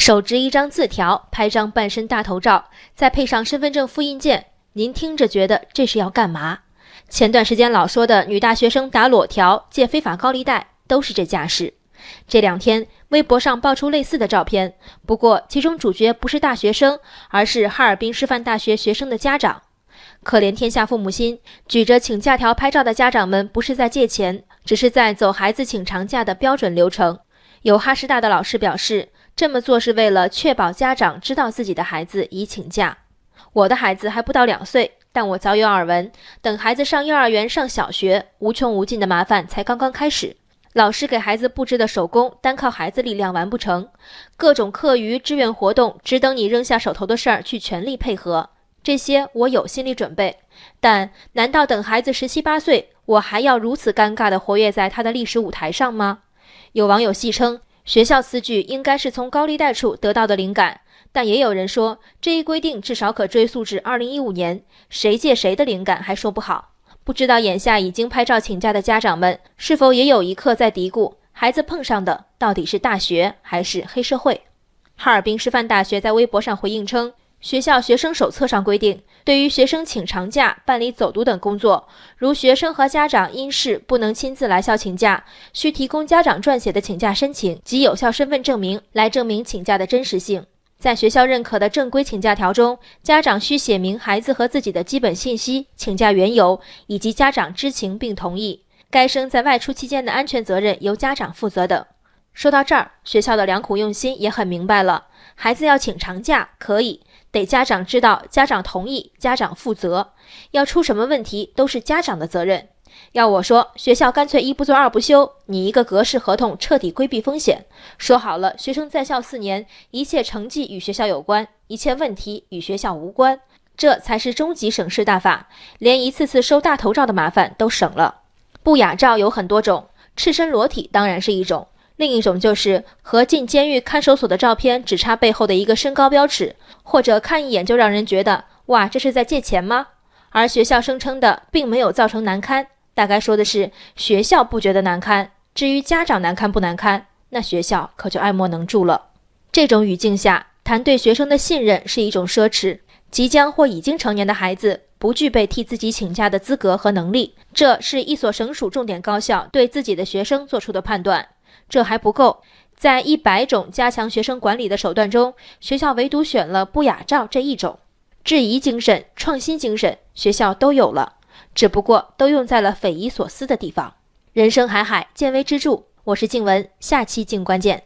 手执一张字条，拍张半身大头照，再配上身份证复印件，您听着觉得这是要干嘛？前段时间老说的女大学生打裸条、借非法高利贷，都是这架势。这两天微博上爆出类似的照片，不过其中主角不是大学生，而是哈尔滨师范大学学生的家长。可怜天下父母心，举着请假条拍照的家长们不是在借钱，只是在走孩子请长假的标准流程。有哈师大的老师表示，这么做是为了确保家长知道自己的孩子已请假。我的孩子还不到两岁，但我早有耳闻，等孩子上幼儿园、上小学，无穷无尽的麻烦才刚刚开始。老师给孩子布置的手工，单靠孩子力量完不成，各种课余志愿活动，只等你扔下手头的事儿去全力配合。这些我有心理准备，但难道等孩子十七八岁，我还要如此尴尬地活跃在他的历史舞台上吗？有网友戏称，学校此举应该是从高利贷处得到的灵感，但也有人说，这一规定至少可追溯至二零一五年，谁借谁的灵感还说不好。不知道眼下已经拍照请假的家长们，是否也有一刻在嘀咕，孩子碰上的到底是大学还是黑社会？哈尔滨师范大学在微博上回应称，学校学生手册上规定，对于学生请长假、办理走读等工作，如学生和家长因事不能亲自来校请假，需提供家长撰写的请假申请及有效身份证明来证明请假的真实性。在学校认可的正规请假条中，家长需写明孩子和自己的基本信息、请假缘由，以及家长知情并同意，该生在外出期间的安全责任由家长负责等。说到这儿，学校的良苦用心也很明白了：孩子要请长假可以，得家长知道、家长同意、家长负责，要出什么问题都是家长的责任。要我说，学校干脆一不做二不休，拟一个格式合同，彻底规避风险。说好了，学生在校四年，一切成绩与学校有关，一切问题与学校无关，这才是终极省事大法，连一次次收大头照的麻烦都省了。不雅照有很多种，赤身裸体当然是一种，另一种就是和进监狱看守所的照片只差背后的一个身高标尺，或者看一眼就让人觉得哇，这是在借钱吗？而学校声称的并没有造成难堪。大概说的是学校不觉得难堪，至于家长难堪不难堪，那学校可就爱莫能助了。这种语境下谈对学生的信任是一种奢侈。即将或已经成年的孩子不具备替自己请假的资格和能力，这是一所省属重点高校对自己的学生做出的判断。这还不够，在一百种加强学生管理的手段中，学校唯独选了不雅照这一种。质疑精神、创新精神，学校都有了。只不过都用在了匪夷所思的地方。人生海海，见微知著。我是静文，下期静关键。